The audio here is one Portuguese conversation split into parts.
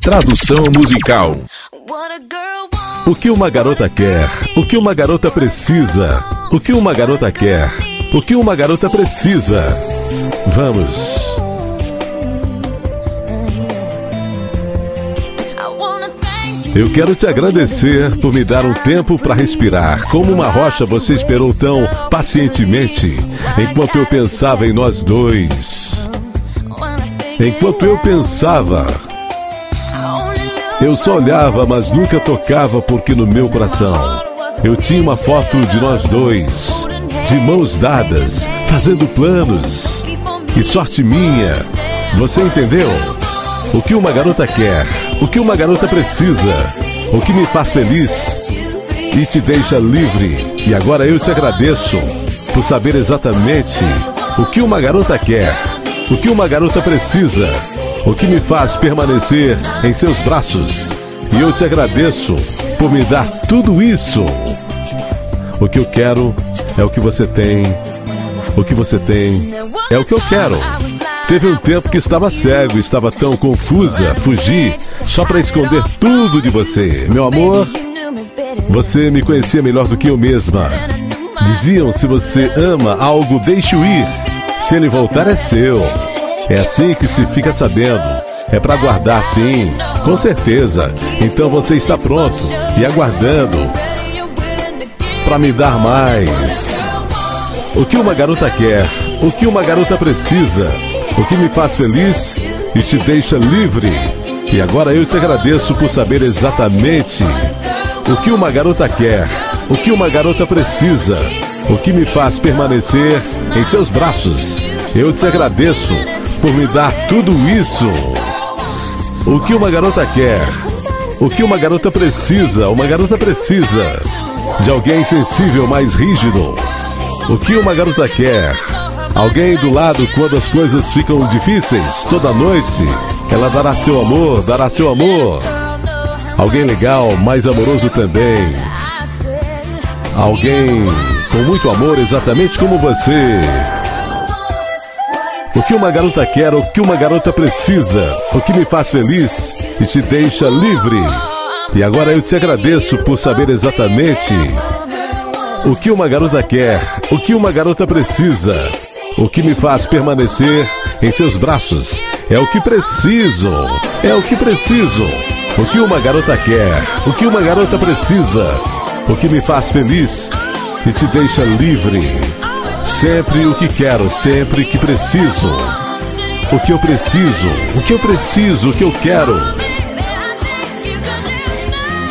Tradução musical. O que uma garota quer? O que uma garota precisa? O que uma garota quer? O que uma garota precisa? Vamos. Eu quero te agradecer por me dar um tempo para respirar. Como uma rocha, você esperou tão pacientemente enquanto eu pensava em nós dois. Enquanto eu pensava, eu só olhava, mas nunca tocava, porque no meu coração eu tinha uma foto de nós dois, de mãos dadas, fazendo planos. E sorte minha, você entendeu? O que uma garota quer, o que uma garota precisa, o que me faz feliz e te deixa livre. E agora eu te agradeço por saber exatamente o que uma garota quer, o que uma garota precisa, o que me faz permanecer em seus braços. E eu te agradeço por me dar tudo isso. O que eu quero é o que você tem. O que você tem é o que eu quero. Teve um tempo que estava cego, estava tão confusa, fugi só para esconder tudo de você. Meu amor, você me conhecia melhor do que eu mesma. Diziam: se você ama algo, deixe-o ir. Se ele voltar, é seu. É assim que se fica sabendo. É para guardar, sim, com certeza. Então você está pronto e aguardando para me dar mais. O que uma garota quer? O que uma garota precisa? o que me faz feliz e te deixa livre. E agora eu te agradeço por saber exatamente o que uma garota quer, o que uma garota precisa, o que me faz permanecer em seus braços. Eu te agradeço por me dar tudo isso. O que uma garota quer, o que uma garota precisa, uma garota precisa de alguém sensível, mais rígido. O que uma garota quer, Alguém do lado quando as coisas ficam difíceis, toda noite. Ela dará seu amor, dará seu amor. Alguém legal, mais amoroso também. Alguém com muito amor, exatamente como você. O que uma garota quer, o que uma garota precisa, o que me faz feliz e te deixa livre. E agora eu te agradeço por saber exatamente o que uma garota quer, o que uma garota precisa o que me faz permanecer em seus braços. É o que preciso, é o que preciso. O que uma garota quer, o que uma garota precisa, o que me faz feliz e te deixa livre. Sempre o que quero, sempre que preciso. O que eu preciso, o que eu preciso, o que eu quero.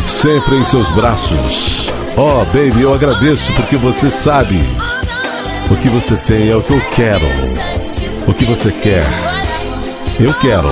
Sempre em seus braços. Oh, baby, eu agradeço porque você sabe o que você tem é o que eu quero. O que você quer, eu quero.